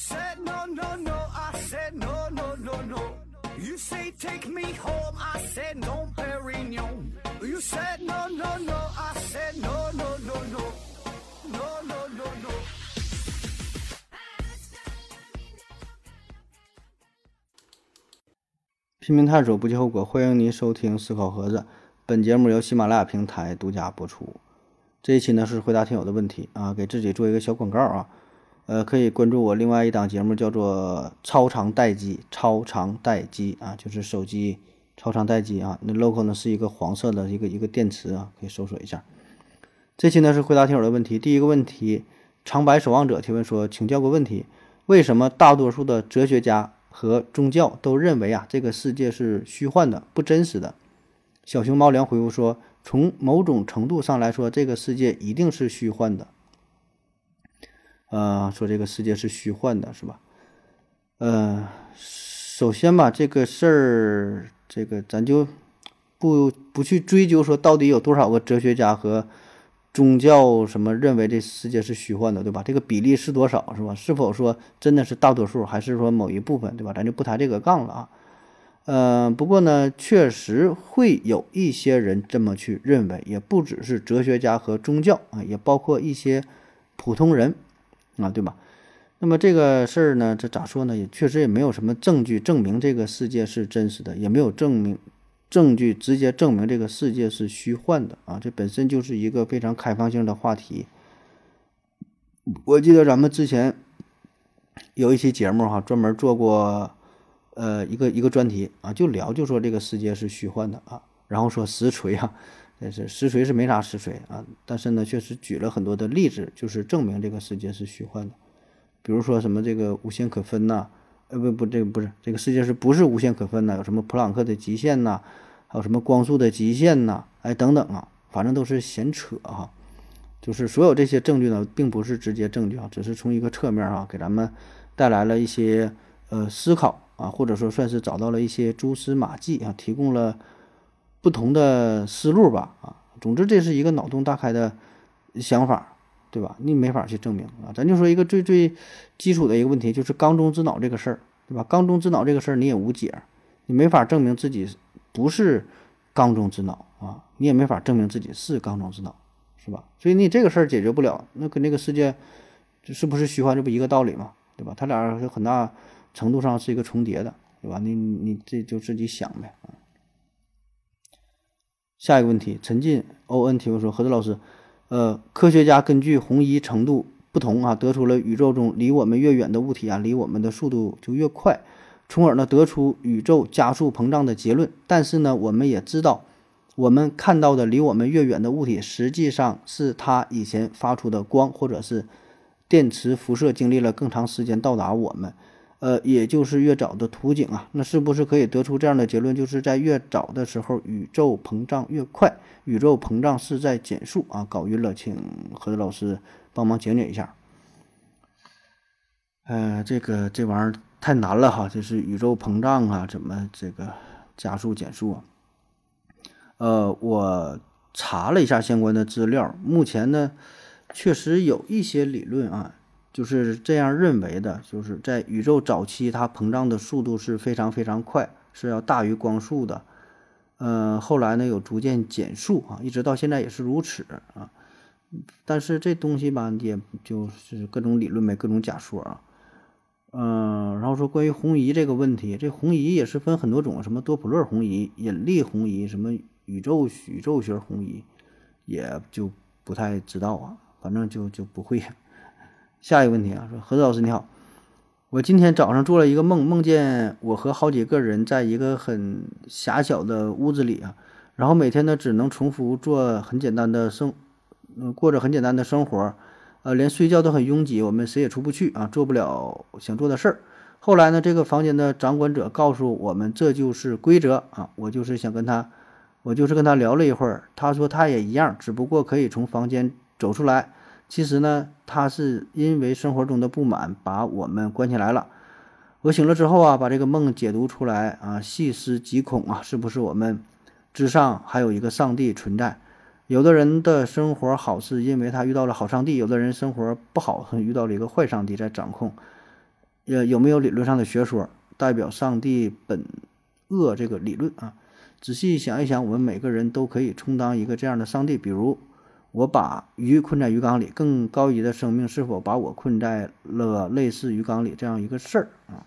said no, no, no, I said no, no, no, no. You say take me home, I said no, Perignon. You said no, no, no, I said no, no, no, no. No, no, no, no. 拼命探索，不计后果。欢迎您收听《思考盒子》，本节目由喜马拉雅平台独家播出。这一期呢是回答听友的问题啊，给自己做一个小广告啊。呃，可以关注我另外一档节目，叫做《超长待机》，超长待机啊，就是手机超长待机啊。那 logo 呢是一个黄色的一个一个电池啊，可以搜索一下。这期呢是回答听友的问题。第一个问题，长白守望者提问说，请教个问题：为什么大多数的哲学家和宗教都认为啊这个世界是虚幻的、不真实的？小熊猫粮回复说，从某种程度上来说，这个世界一定是虚幻的。呃，说这个世界是虚幻的，是吧？呃，首先吧，这个事儿，这个咱就不不去追究说到底有多少个哲学家和宗教什么认为这世界是虚幻的，对吧？这个比例是多少，是吧？是否说真的是大多数，还是说某一部分，对吧？咱就不抬这个杠了啊。呃，不过呢，确实会有一些人这么去认为，也不只是哲学家和宗教啊，也包括一些普通人。啊，对吧？那么这个事儿呢，这咋说呢？也确实也没有什么证据证明这个世界是真实的，也没有证明证据直接证明这个世界是虚幻的啊。这本身就是一个非常开放性的话题。我记得咱们之前有一期节目哈，专门做过呃一个一个专题啊，就聊就说这个世界是虚幻的啊，然后说实锤啊。但是实锤是没啥实锤啊，但是呢，确实举了很多的例子，就是证明这个世界是虚幻的。比如说什么这个无限可分呐，呃不不，这个不是这个世界是不是无限可分呢？有什么普朗克的极限呐，还有什么光速的极限呐，哎等等啊，反正都是闲扯哈。就是所有这些证据呢，并不是直接证据啊，只是从一个侧面啊，给咱们带来了一些呃思考啊，或者说算是找到了一些蛛丝马迹啊，提供了。不同的思路吧，啊，总之这是一个脑洞大开的想法，对吧？你没法去证明啊。咱就说一个最最基础的一个问题，就是缸中之脑这个事儿，对吧？缸中之脑这个事儿你也无解，你没法证明自己不是缸中之脑啊，你也没法证明自己是缸中之脑，是吧？所以你这个事儿解决不了，那跟那个世界是不是虚幻，这不一个道理嘛，对吧？它俩有很大程度上是一个重叠的，对吧？你你这就自己想呗。下一个问题，陈进 O N 提问说：“何子老师，呃，科学家根据红移程度不同啊，得出了宇宙中离我们越远的物体啊，离我们的速度就越快，从而呢得出宇宙加速膨胀的结论。但是呢，我们也知道，我们看到的离我们越远的物体，实际上是它以前发出的光或者是电磁辐射经历了更长时间到达我们。”呃，也就是越早的图景啊，那是不是可以得出这样的结论，就是在越早的时候，宇宙膨胀越快，宇宙膨胀是在减速啊？搞晕了，请何老师帮忙讲解一下。呃，这个这玩意儿太难了哈，就是宇宙膨胀啊，怎么这个加速减速啊？呃，我查了一下相关的资料，目前呢，确实有一些理论啊。就是这样认为的，就是在宇宙早期，它膨胀的速度是非常非常快，是要大于光速的。呃，后来呢有逐渐减速啊，一直到现在也是如此啊。但是这东西吧，也就是各种理论呗，各种假说啊。嗯，然后说关于红移这个问题，这红移也是分很多种，什么多普勒红移、引力红移、什么宇宙宇宙学红移，也就不太知道啊，反正就就不会。下一个问题啊，说何子老师你好，我今天早上做了一个梦，梦见我和好几个人在一个很狭小的屋子里啊，然后每天呢只能重复做很简单的生，嗯，过着很简单的生活，呃，连睡觉都很拥挤，我们谁也出不去啊，做不了想做的事儿。后来呢，这个房间的掌管者告诉我们，这就是规则啊。我就是想跟他，我就是跟他聊了一会儿，他说他也一样，只不过可以从房间走出来。其实呢，他是因为生活中的不满把我们关起来了。我醒了之后啊，把这个梦解读出来啊，细思极恐啊，是不是我们之上还有一个上帝存在？有的人的生活好是因为他遇到了好上帝，有的人生活不好，遇到了一个坏上帝在掌控。呃，有没有理论上的学说代表上帝本恶这个理论啊？仔细想一想，我们每个人都可以充当一个这样的上帝。比如，我把鱼困在鱼缸里，更高级的生命是否把我困在了类似鱼缸里这样一个事儿啊？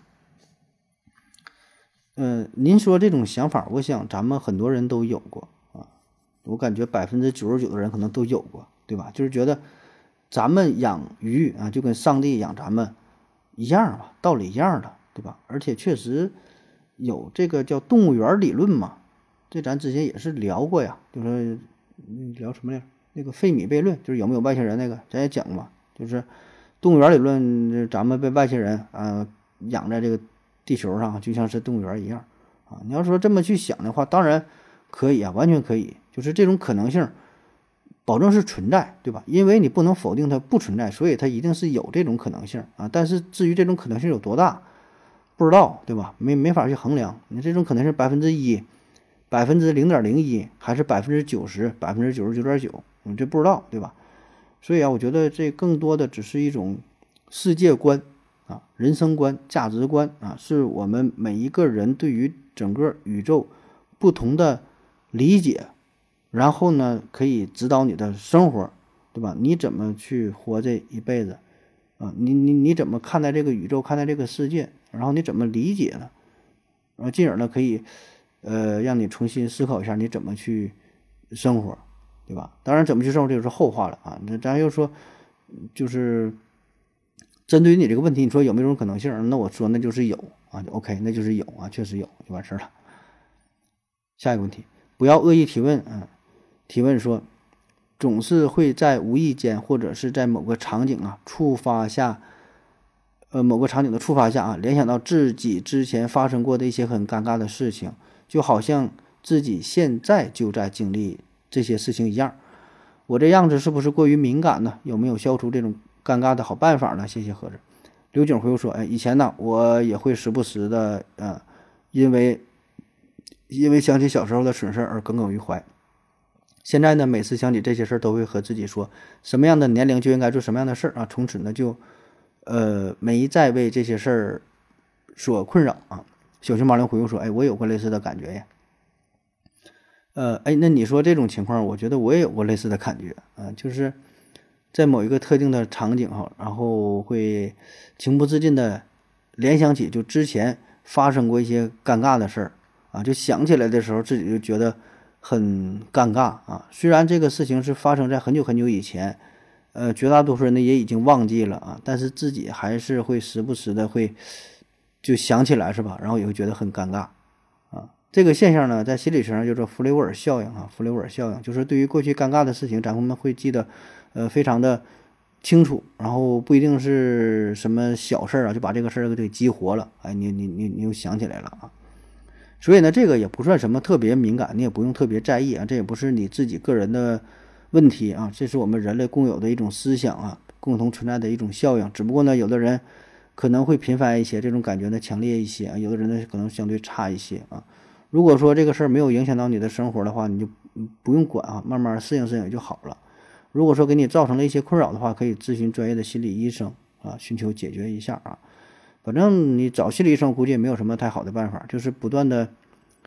嗯，您说这种想法，我想咱们很多人都有过啊。我感觉百分之九十九的人可能都有过，对吧？就是觉得咱们养鱼啊，就跟上帝养咱们一样吧，道理一样的，对吧？而且确实有这个叫动物园理论嘛，这咱之前也是聊过呀，就说聊什么来着？那个费米悖论，就是有没有外星人那个，咱也讲过，就是动物园理论，咱们被外星人啊养在这个。地球上就像是动物园一样，啊，你要说这么去想的话，当然可以啊，完全可以，就是这种可能性，保证是存在，对吧？因为你不能否定它不存在，所以它一定是有这种可能性啊。但是至于这种可能性有多大，不知道，对吧？没没法去衡量。你这种可能是百分之一、百分之零点零一，还是百分之九十、百分之九十九点九，你这不知道，对吧？所以啊，我觉得这更多的只是一种世界观。啊，人生观、价值观啊，是我们每一个人对于整个宇宙不同的理解，然后呢，可以指导你的生活，对吧？你怎么去活这一辈子？啊，你你你怎么看待这个宇宙，看待这个世界？然后你怎么理解呢？然后进而呢，可以呃，让你重新思考一下你怎么去生活，对吧？当然，怎么去生活这就是后话了啊。那咱又说，就是。针对于你这个问题，你说有没有种可能性？那我说那就是有啊，就 OK，那就是有啊，确实有就完事儿了。下一个问题，不要恶意提问啊。提问说，总是会在无意间或者是在某个场景啊触发下，呃，某个场景的触发下啊，联想到自己之前发生过的一些很尴尬的事情，就好像自己现在就在经历这些事情一样。我这样子是不是过于敏感呢？有没有消除这种？尴尬的好办法呢？谢谢盒子。刘景回复说：“哎，以前呢，我也会时不时的，呃，因为因为想起小时候的蠢事而耿耿于怀。现在呢，每次想起这些事儿，都会和自己说，什么样的年龄就应该做什么样的事儿啊。从此呢，就呃没再为这些事儿所困扰啊。”小熊猫灵回复说：“哎，我有过类似的感觉呀。呃，哎，那你说这种情况，我觉得我也有过类似的感觉啊，就是。”在某一个特定的场景哈，然后会情不自禁的联想起就之前发生过一些尴尬的事儿啊，就想起来的时候自己就觉得很尴尬啊。虽然这个事情是发生在很久很久以前，呃，绝大多数人呢也已经忘记了啊，但是自己还是会时不时的会就想起来是吧？然后也会觉得很尴尬。这个现象呢，在心理学上叫做弗雷沃尔效应啊。弗雷沃尔效应就是对于过去尴尬的事情，咱们会记得。呃，非常的清楚，然后不一定是什么小事儿啊，就把这个事儿给激活了。哎，你你你你又想起来了啊，所以呢，这个也不算什么特别敏感，你也不用特别在意啊，这也不是你自己个人的问题啊，这是我们人类共有的一种思想啊，共同存在的一种效应。只不过呢，有的人可能会频繁一些，这种感觉呢强烈一些啊，有的人呢可能相对差一些啊。如果说这个事儿没有影响到你的生活的话，你就不用管啊，慢慢适应适应就好了。如果说给你造成了一些困扰的话，可以咨询专业的心理医生啊，寻求解决一下啊。反正你找心理医生，估计也没有什么太好的办法，就是不断的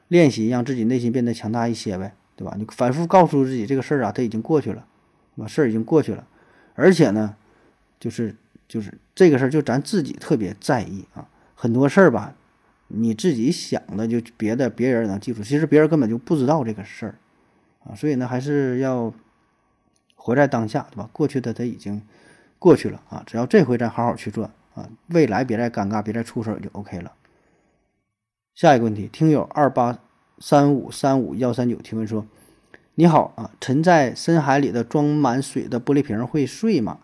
练习，让自己内心变得强大一些呗，对吧？你反复告诉自己这个事儿啊，它已经过去了，对吧？事儿已经过去了，而且呢，就是就是这个事儿，就咱自己特别在意啊。很多事儿吧，你自己想的就别的别人能记住，其实别人根本就不知道这个事儿啊。所以呢，还是要。活在当下，对吧？过去的它已经过去了啊，只要这回咱好好去做啊，未来别再尴尬，别再出事儿就 OK 了。下一个问题，听友二八三五三五幺三九提问说：“你好啊，沉在深海里的装满水的玻璃瓶会碎吗？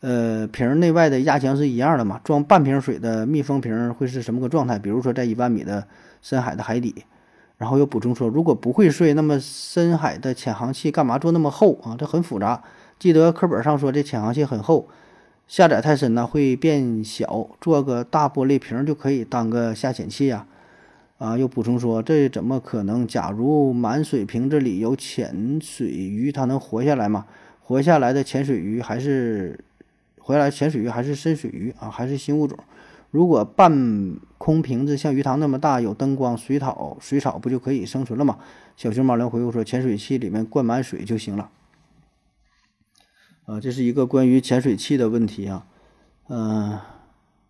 呃，瓶内外的压强是一样的嘛？装半瓶水的密封瓶会是什么个状态？比如说在一万米的深海的海底。”然后又补充说，如果不会睡，那么深海的潜航器干嘛做那么厚啊？这很复杂。记得课本上说这潜航器很厚，下载太深呢会变小，做个大玻璃瓶就可以当个下潜器呀。啊，又补充说这怎么可能？假如满水瓶子里有潜水鱼，它能活下来吗？活下来的潜水鱼还是回来潜水鱼还是深水鱼啊？还是新物种？如果半空瓶子像鱼塘那么大，有灯光、水草、水草不就可以生存了吗？小熊猫粮回复说：潜水器里面灌满水就行了。啊，这是一个关于潜水器的问题啊。嗯，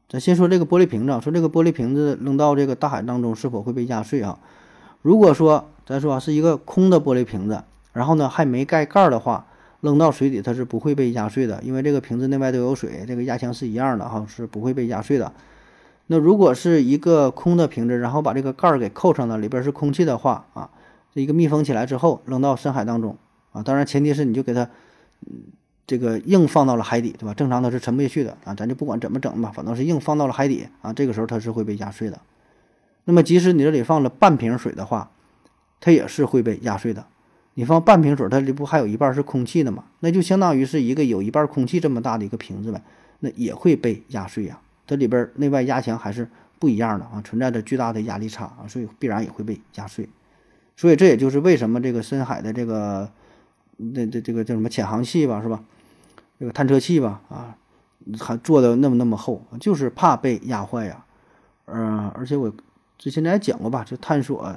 咱先说这个玻璃瓶子，说这个玻璃瓶子扔到这个大海当中是否会被压碎啊？如果说咱说啊是一个空的玻璃瓶子，然后呢还没盖盖的话。扔到水底，它是不会被压碎的，因为这个瓶子内外都有水，这个压强是一样的哈，是不会被压碎的。那如果是一个空的瓶子，然后把这个盖儿给扣上了，里边是空气的话啊，这一个密封起来之后扔到深海当中啊，当然前提是你就给它嗯这个硬放到了海底，对吧？正常它是沉不下去的啊，咱就不管怎么整吧，反正是硬放到了海底啊，这个时候它是会被压碎的。那么即使你这里放了半瓶水的话，它也是会被压碎的。你放半瓶水，它里不还有一半是空气的吗？那就相当于是一个有一半空气这么大的一个瓶子呗，那也会被压碎呀。它里边内外压强还是不一样的啊，存在着巨大的压力差啊，所以必然也会被压碎。所以这也就是为什么这个深海的这个那这这个叫什么潜航器吧，是吧？这个探测器吧，啊，还做的那么那么厚，就是怕被压坏呀。嗯，而且我之前咱讲过吧，就探索。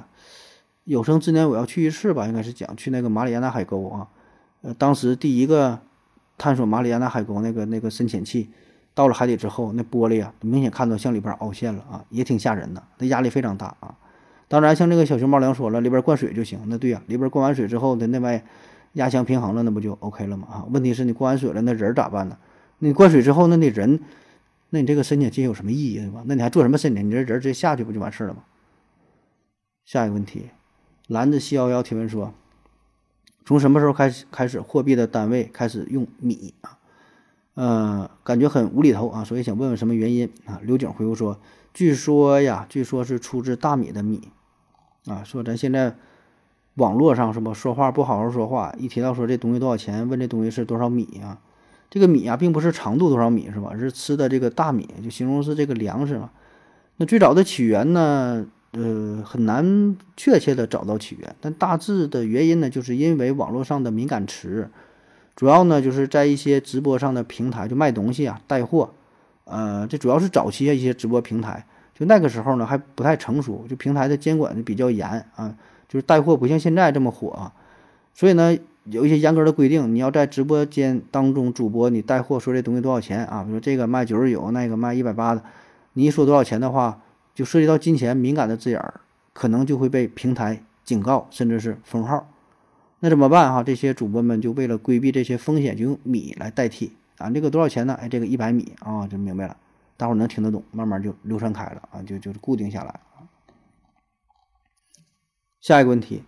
有生之年我要去一次吧，应该是讲去那个马里亚纳海沟啊。呃，当时第一个探索马里亚纳海沟那个那个深潜器到了海底之后，那玻璃啊，明显看到向里边凹陷了啊，也挺吓人的，那压力非常大啊。当然，像这个小熊猫粮说了，里边灌水就行。那对呀，里边灌完水之后，它内外压强平衡了，那不就 OK 了吗？啊，问题是你灌完水了，那人咋办呢？你灌水之后，那你人，那你这个深潜器有什么意义对吧？那你还做什么深潜？你这人直接下去不就完事了吗？下一个问题。蓝子七幺幺提问说：“从什么时候开始开始货币的单位开始用米啊？呃，感觉很无厘头啊，所以想问问什么原因啊？”刘景回复说：“据说呀，据说是出自大米的米啊。说咱现在网络上是吧说话不好好说话，一提到说这东西多少钱，问这东西是多少米啊？这个米啊，并不是长度多少米是吧？是吃的这个大米，就形容是这个粮食嘛。那最早的起源呢？”呃，很难确切的找到起源，但大致的原因呢，就是因为网络上的敏感词，主要呢就是在一些直播上的平台就卖东西啊，带货，呃，这主要是早期一些直播平台，就那个时候呢还不太成熟，就平台的监管就比较严啊，就是带货不像现在这么火啊，所以呢有一些严格的规定，你要在直播间当中主播你带货说这东西多少钱啊，比如说这个卖九十九，那个卖一百八的，你一说多少钱的话。就涉及到金钱敏感的字眼儿，可能就会被平台警告，甚至是封号。那怎么办哈？这些主播们就为了规避这些风险，就用米来代替啊。这个多少钱呢？哎，这个一百米啊，就明白了，大伙儿能听得懂，慢慢就流传开了啊，就就是固定下来下一个问题，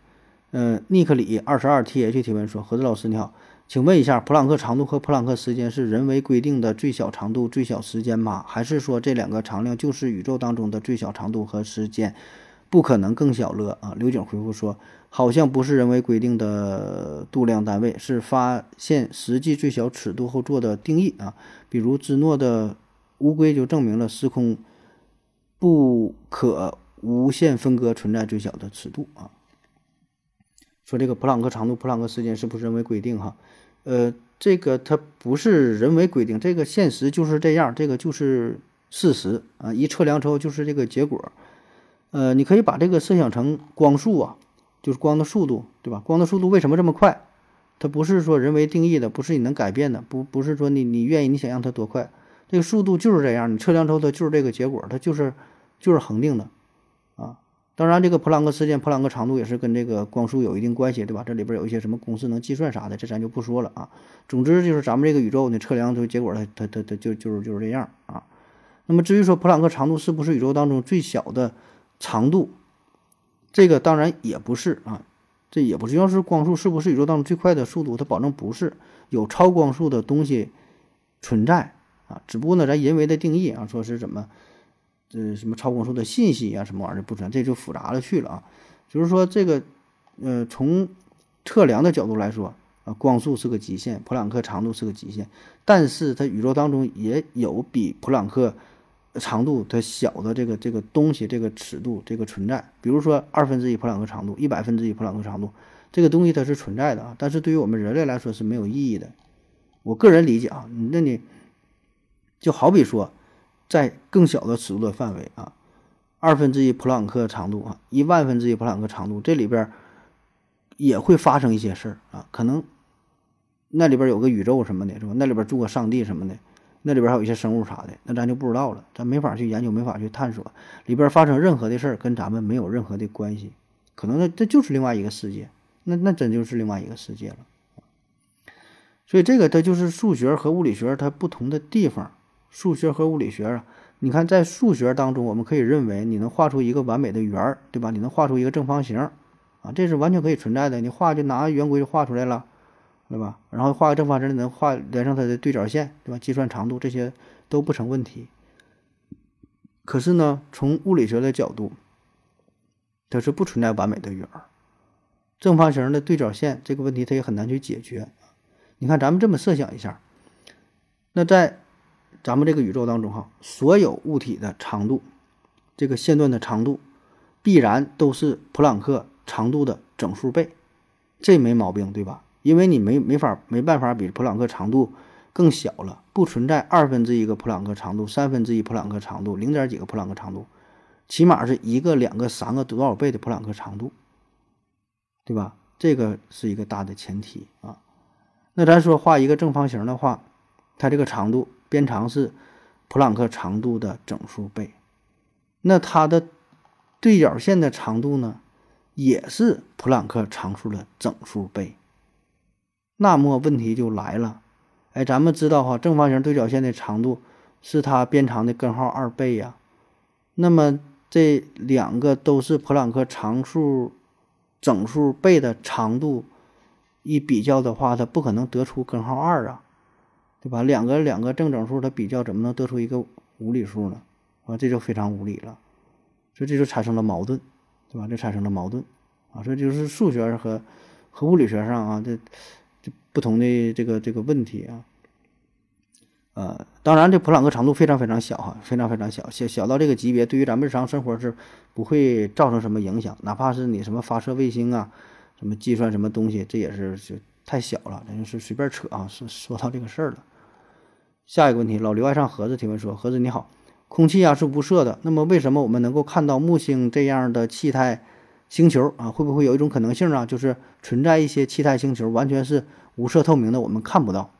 嗯，尼克里二十二 th 提问说：何子老师你好。请问一下，普朗克长度和普朗克时间是人为规定的最小长度、最小时间吗？还是说这两个常量就是宇宙当中的最小长度和时间，不可能更小了啊？刘景回复说，好像不是人为规定的度量单位，是发现实际最小尺度后做的定义啊。比如芝诺的乌龟就证明了时空不可无限分割存在最小的尺度啊。说这个普朗克长度、普朗克时间是不是人为规定哈？呃，这个它不是人为规定，这个现实就是这样，这个就是事实啊。一测量之后就是这个结果。呃，你可以把这个设想成光速啊，就是光的速度，对吧？光的速度为什么这么快？它不是说人为定义的，不是你能改变的，不不是说你你愿意你想让它多快，这个速度就是这样，你测量之后它就是这个结果，它就是就是恒定的。当然，这个普朗克时间、普朗克长度也是跟这个光速有一定关系，对吧？这里边有一些什么公式能计算啥的，这咱就不说了啊。总之就是咱们这个宇宙呢，测量出结果，它它它它就就是就是这样啊。那么至于说普朗克长度是不是宇宙当中最小的长度，这个当然也不是啊，这也不是。要是光速是不是宇宙当中最快的速度？它保证不是，有超光速的东西存在啊。只不过呢，咱人为的定义啊，说是怎么。这什么超光速的信息啊，什么玩意儿不存在，这就复杂了去了啊。就是说这个，呃，从测量的角度来说啊，光速是个极限，普朗克长度是个极限。但是它宇宙当中也有比普朗克长度它小的这个这个东西，这个尺度这个存在。比如说二分之一普朗克长度，一百分之一普朗克长度，这个东西它是存在的啊。但是对于我们人类来说是没有意义的。我个人理解啊，那你就好比说。在更小的尺度的范围啊，二分之一普朗克长度啊，一万分之一普朗克长度，这里边也会发生一些事儿啊，可能那里边有个宇宙什么的，是吧？那里边住个上帝什么的，那里边还有一些生物啥的，那咱就不知道了，咱没法去研究，没法去探索，里边发生任何的事儿跟咱们没有任何的关系，可能那这就是另外一个世界，那那真就是另外一个世界了。所以这个它就是数学和物理学它不同的地方。数学和物理学啊，你看在数学当中，我们可以认为你能画出一个完美的圆儿，对吧？你能画出一个正方形，啊，这是完全可以存在的。你画就拿圆规就画出来了，对吧？然后画个正方形，你能画连上它的对角线，对吧？计算长度这些都不成问题。可是呢，从物理学的角度，它是不存在完美的圆儿，正方形的对角线这个问题它也很难去解决。你看，咱们这么设想一下，那在咱们这个宇宙当中，哈，所有物体的长度，这个线段的长度，必然都是普朗克长度的整数倍，这没毛病，对吧？因为你没没法没办法比普朗克长度更小了，不存在二分之一个普朗克长度、三分之一普朗克长度、零点几个普朗克长度，起码是一个、两个、三个多少倍的普朗克长度，对吧？这个是一个大的前提啊。那咱说画一个正方形的话，它这个长度。边长是普朗克长度的整数倍，那它的对角线的长度呢，也是普朗克常数的整数倍。那么问题就来了，哎，咱们知道哈，正方形对角线的长度是它边长的根号二倍呀。那么这两个都是普朗克常数整数倍的长度，一比较的话，它不可能得出根号二啊。对吧？两个两个正整数，它比较怎么能得出一个无理数呢？啊，这就非常无理了，所以这就产生了矛盾，对吧？这产生了矛盾啊，这就是数学和和物理学上啊，这这不同的这个这个问题啊。呃，当然，这普朗克长度非常非常小哈，非常非常小，小小到这个级别，对于咱们日常生活是不会造成什么影响，哪怕是你什么发射卫星啊，什么计算什么东西，这也是就太小了，咱就是随便扯啊，说说到这个事儿了。下一个问题，老刘爱上盒子提问说：“盒子你好，空气啊是无色的，那么为什么我们能够看到木星这样的气态星球啊？会不会有一种可能性啊，就是存在一些气态星球完全是无色透明的，我们看不到？”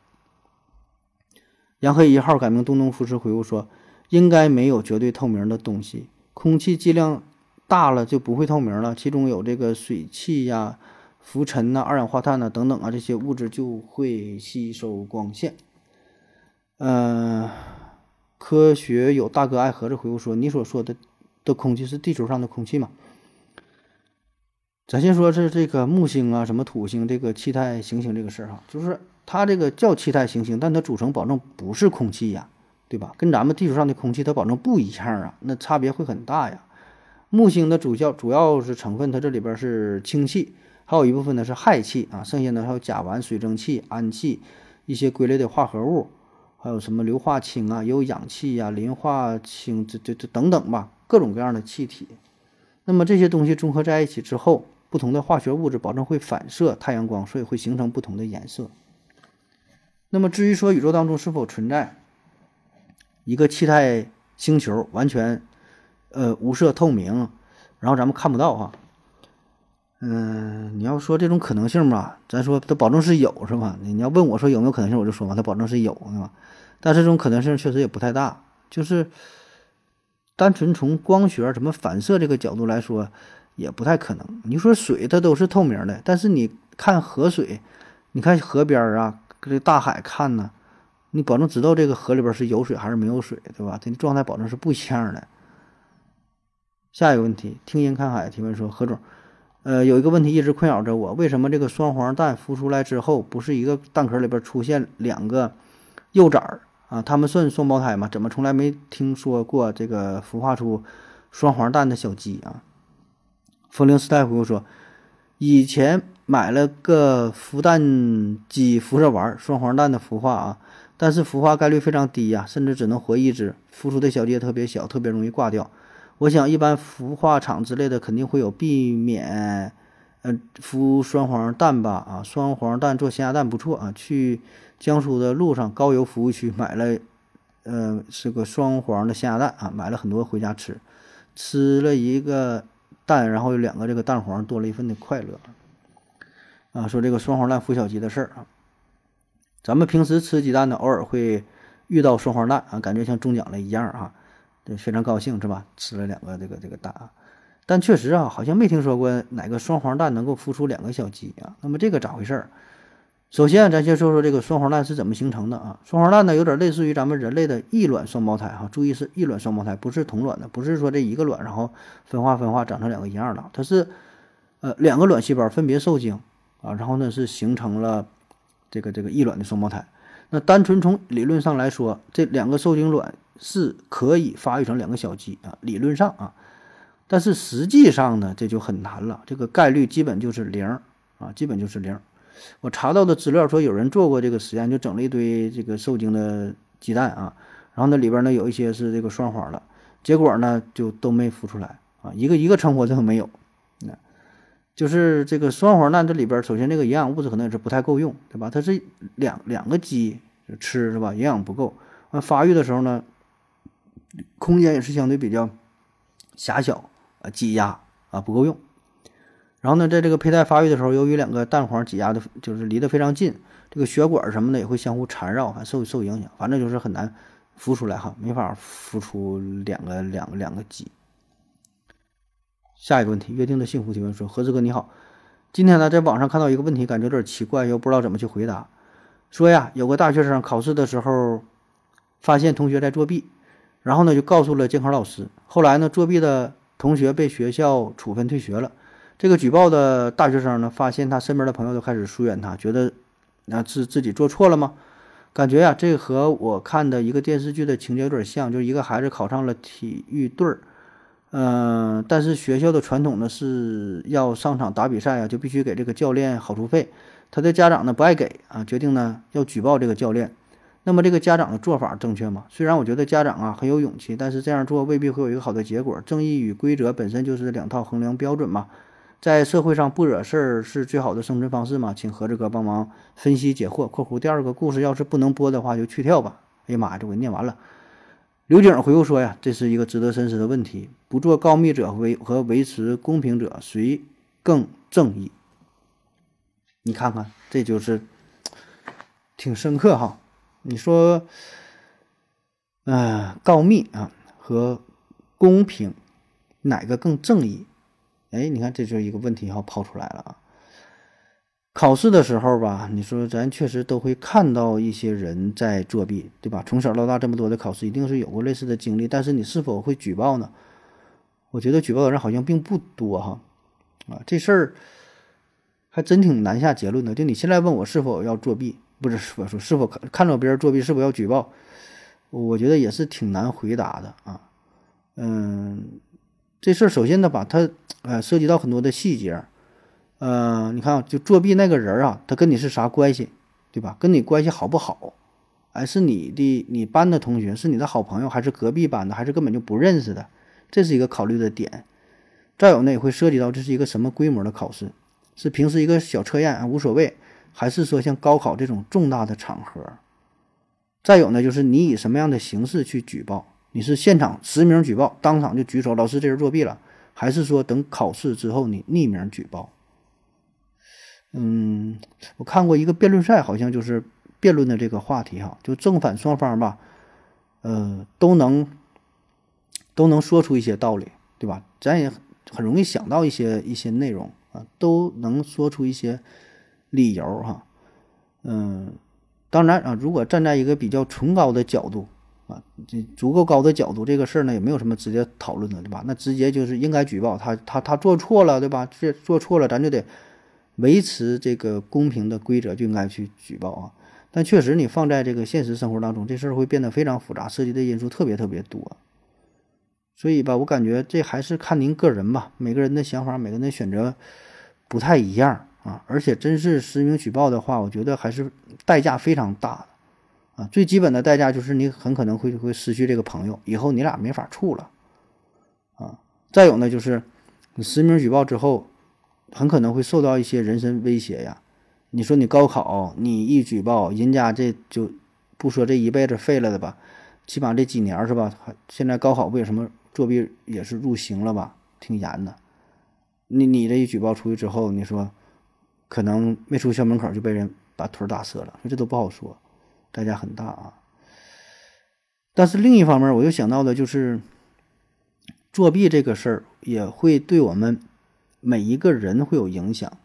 杨黑一号改名东东富士回复说：“应该没有绝对透明的东西，空气剂量大了就不会透明了，其中有这个水汽呀、浮尘呐、二氧化碳呐等等啊，这些物质就会吸收光线。”嗯，科学有大哥爱盒子回复说：“你所说的的空气是地球上的空气吗？”咱先说是这个木星啊，什么土星这个气态行星这个事儿哈，就是它这个叫气态行星，但它组成保证不是空气呀，对吧？跟咱们地球上的空气它保证不一样啊，那差别会很大呀。木星的主要主要是成分，它这里边是氢气，还有一部分呢是氦气啊，剩下呢还有甲烷、水蒸气、氨气一些硅类的化合物。还有什么硫化氢啊，也有氧气呀、磷化氢，这这这等等吧，各种各样的气体。那么这些东西综合在一起之后，不同的化学物质保证会反射太阳光，所以会形成不同的颜色。那么至于说宇宙当中是否存在一个气态星球，完全呃无色透明，然后咱们看不到哈。嗯，你要说这种可能性吧，咱说它保证是有是吧？你要问我说有没有可能性，我就说嘛，它保证是有对吧？但是这种可能性确实也不太大，就是单纯从光学什么反射这个角度来说，也不太可能。你说水它都是透明的，但是你看河水，你看河边儿啊，这大海看呢，你保证知道这个河里边是有水还是没有水，对吧？它的状态保证是不一样的。下一个问题，听音看海提问说，何总，呃，有一个问题一直困扰着我，为什么这个双黄蛋孵出来之后，不是一个蛋壳里边出现两个幼崽儿？啊，他们算双胞胎吗？怎么从来没听说过这个孵化出双黄蛋的小鸡啊？风铃斯泰夫说，以前买了个孵蛋机孵着玩，双黄蛋的孵化啊，但是孵化概率非常低呀，甚至只能活一只，孵出的小鸡也特别小，特别容易挂掉。我想一般孵化厂之类的肯定会有避免，呃，孵双黄蛋吧？啊，双黄蛋做咸鸭蛋不错啊，去。江苏的路上高邮服务区买了呃，是个双黄的咸鸭蛋啊，买了很多回家吃，吃了一个蛋，然后有两个这个蛋黄，多了一份的快乐啊。说这个双黄蛋孵小鸡的事儿啊，咱们平时吃鸡蛋呢，偶尔会遇到双黄蛋啊，感觉像中奖了一样啊，对，非常高兴是吧？吃了两个这个这个蛋啊，但确实啊，好像没听说过哪个双黄蛋能够孵出两个小鸡啊。那么这个咋回事儿？首先，咱先说说这个双黄蛋是怎么形成的啊？双黄蛋呢，有点类似于咱们人类的异卵双胞胎哈。注意是异卵双胞胎，不是同卵的，不是说这一个卵然后分化分化长成两个一样的，它是呃两个卵细胞分别受精啊，然后呢是形成了这个这个异卵的双胞胎。那单纯从理论上来说，这两个受精卵是可以发育成两个小鸡啊，理论上啊，但是实际上呢这就很难了，这个概率基本就是零啊，基本就是零。我查到的资料说，有人做过这个实验，就整了一堆这个受精的鸡蛋啊，然后那里边呢有一些是这个双黄的，结果呢就都没孵出来啊，一个一个成活的都没有。那就是这个双黄蛋这里边，首先这个营养物质可能也是不太够用，对吧？它是两两个鸡吃是吧？营养不够，那发育的时候呢，空间也是相对比较狭小啊，挤压啊不够用。然后呢，在这个胚胎发育的时候，由于两个蛋黄挤压的，就是离得非常近，这个血管什么的也会相互缠绕，还受受影响，反正就是很难孵出来哈，没法孵出两个两个两个鸡。下一个问题，约定的幸福提问说：何志哥你好，今天呢在网上看到一个问题，感觉有点奇怪，又不知道怎么去回答。说呀，有个大学生考试的时候发现同学在作弊，然后呢就告诉了监考老师，后来呢作弊的同学被学校处分退学了。这个举报的大学生呢，发现他身边的朋友都开始疏远他，觉得那是自己做错了吗？感觉呀，这和我看的一个电视剧的情节有点像，就是一个孩子考上了体育队儿，嗯，但是学校的传统呢是要上场打比赛啊，就必须给这个教练好处费，他的家长呢不爱给啊，决定呢要举报这个教练。那么这个家长的做法正确吗？虽然我觉得家长啊很有勇气，但是这样做未必会有一个好的结果。正义与规则本身就是两套衡量标准嘛。在社会上不惹事儿是最好的生存方式嘛？请何志哥帮忙分析解惑。（括弧第二个故事要是不能播的话就去掉吧。）哎呀妈呀，这我念完了。刘景回复说呀，这是一个值得深思的问题。不做告密者维和维持公平者，谁更正义？你看看，这就是 挺深刻哈。你说，嗯，告密啊和公平哪个更正义？哎，你看，这就是一个问题要，抛出来了啊。考试的时候吧，你说咱确实都会看到一些人在作弊，对吧？从小到大这么多的考试，一定是有过类似的经历。但是你是否会举报呢？我觉得举报的人好像并不多哈。啊，这事儿还真挺难下结论的。就你现在问我是否要作弊，不是我说是否看看到别人作弊是否要举报，我觉得也是挺难回答的啊。嗯。这事儿首先呢，把它呃涉及到很多的细节，呃，你看就作弊那个人啊，他跟你是啥关系，对吧？跟你关系好不好？哎，是你的你班的同学，是你的好朋友，还是隔壁班的，还是根本就不认识的？这是一个考虑的点。再有呢，也会涉及到这是一个什么规模的考试，是平时一个小测验无所谓，还是说像高考这种重大的场合？再有呢，就是你以什么样的形式去举报？你是现场实名举报，当场就举手，老师这人作弊了，还是说等考试之后你匿名举报？嗯，我看过一个辩论赛，好像就是辩论的这个话题哈，就正反双方吧，呃，都能都能说出一些道理，对吧？咱也很容易想到一些一些内容啊，都能说出一些理由哈。嗯，当然啊，如果站在一个比较崇高的角度。啊，这足够高的角度，这个事儿呢也没有什么直接讨论的，对吧？那直接就是应该举报他，他他做错了，对吧？这做错了，咱就得维持这个公平的规则，就应该去举报啊。但确实，你放在这个现实生活当中，这事儿会变得非常复杂，涉及的因素特别特别多。所以吧，我感觉这还是看您个人吧，每个人的想法，每个人的选择不太一样啊。而且，真是实名举报的话，我觉得还是代价非常大的。啊，最基本的代价就是你很可能会会失去这个朋友，以后你俩没法处了。啊，再有呢，就是你实名举报之后，很可能会受到一些人身威胁呀。你说你高考，你一举报，人家这就不说这一辈子废了的吧？起码这几年是吧？现在高考不也什么作弊也是入刑了吧？挺严的。你你这一举报出去之后，你说可能没出校门口就被人把腿打折了，这都不好说，代价很大啊。但是另一方面，我又想到的就是作弊这个事儿也会对我们每一个人会有影响，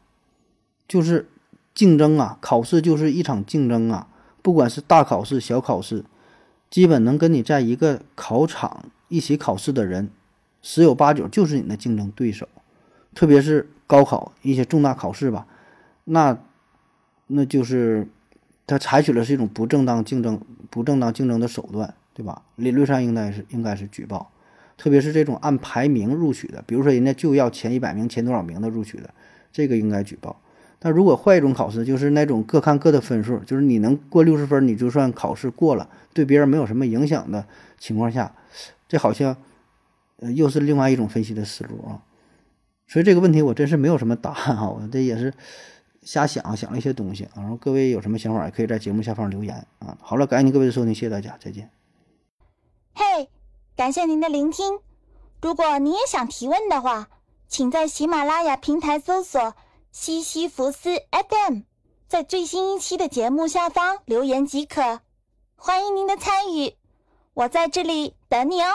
就是竞争啊，考试就是一场竞争啊，不管是大考试、小考试。基本能跟你在一个考场一起考试的人，十有八九就是你的竞争对手。特别是高考一些重大考试吧，那那就是他采取了是一种不正当竞争、不正当竞争的手段，对吧？理论上应该是应该是举报。特别是这种按排名录取的，比如说人家就要前一百名、前多少名的录取的，这个应该举报。但如果换一种考试，就是那种各看各的分数，就是你能过六十分，你就算考试过了，对别人没有什么影响的情况下，这好像，呃，又是另外一种分析的思路啊。所以这个问题我真是没有什么答案啊，我这也是瞎想想了一些东西。然后各位有什么想法，也可以在节目下方留言啊。好了，感谢您各位的收听，谢谢大家，再见。嘿，感谢您的聆听。如果您也想提问的话，请在喜马拉雅平台搜索。西西弗斯 FM，在最新一期的节目下方留言即可，欢迎您的参与，我在这里等你哦。